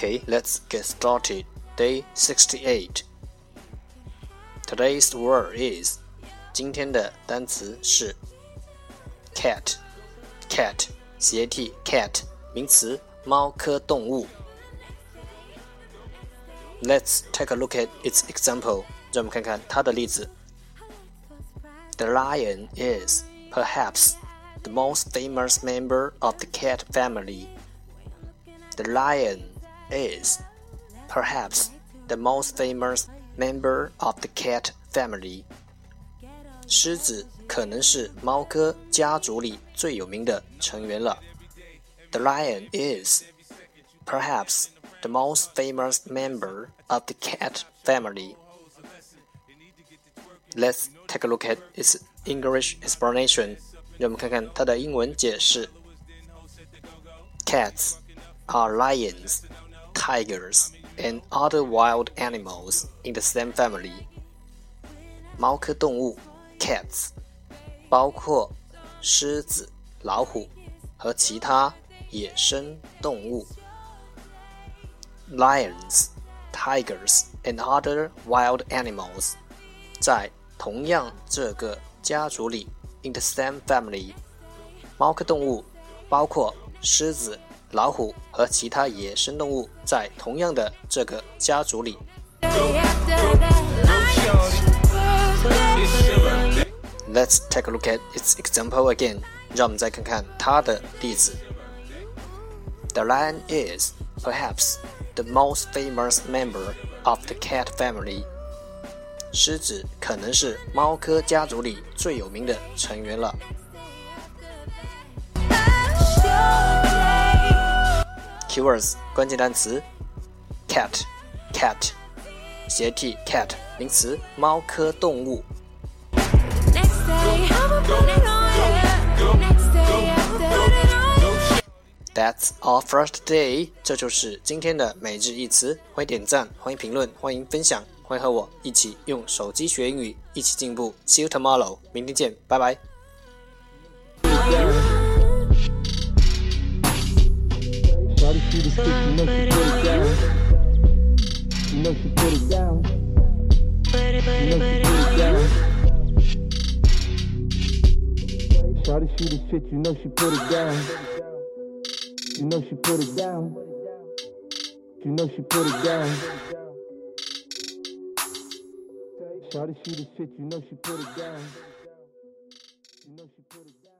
Okay, let's get started. Day sixty-eight. Today's word is 今天的单词是 cat, cat, c a t, cat 名词，猫科动物。Let's take a look at its example. 让我们看看它的例子。The lion is perhaps the most famous member of the cat family. The lion is perhaps the most famous member of the cat family. 狮子可能是猫科家族里最有名的成员了。The lion is perhaps the most famous member of the cat family. Let's take a look at its English explanation. 让我们看看它的英文解释。Cats are lions, tigers, and other wild animals in the same family. 猫科动物 cats 包括狮子、老虎和其他野生动物。Lions, tigers, and other wild animals 在同样这个家族里 in the same family. 猫科动物包括狮子、 老虎和其他野生动物在同样的这个家族里。After that, like it's your birthday. Let's take a look at its example again. 让我们再看看它的例子。The lion is perhaps the most famous member of the cat family. 狮子可能是猫科家族里最有名的成员了。Keywords 关键单词：cat, cat, 斜 t cat 名词，猫科动物。Day, day. That's all for today。这就是今天的每日一词。欢迎点赞，欢迎评论，欢迎分享，欢迎和我一起用手机学英语，一起进步。See you tomorrow，明天见，拜拜。Shawty the stick, you know she put it down. You know she put it down. You know she put it down. Shawty see the shit, you know she put it down. You know she put it down. You know she put it down. Shawty see the shit, you know she put it down. You know she put it down.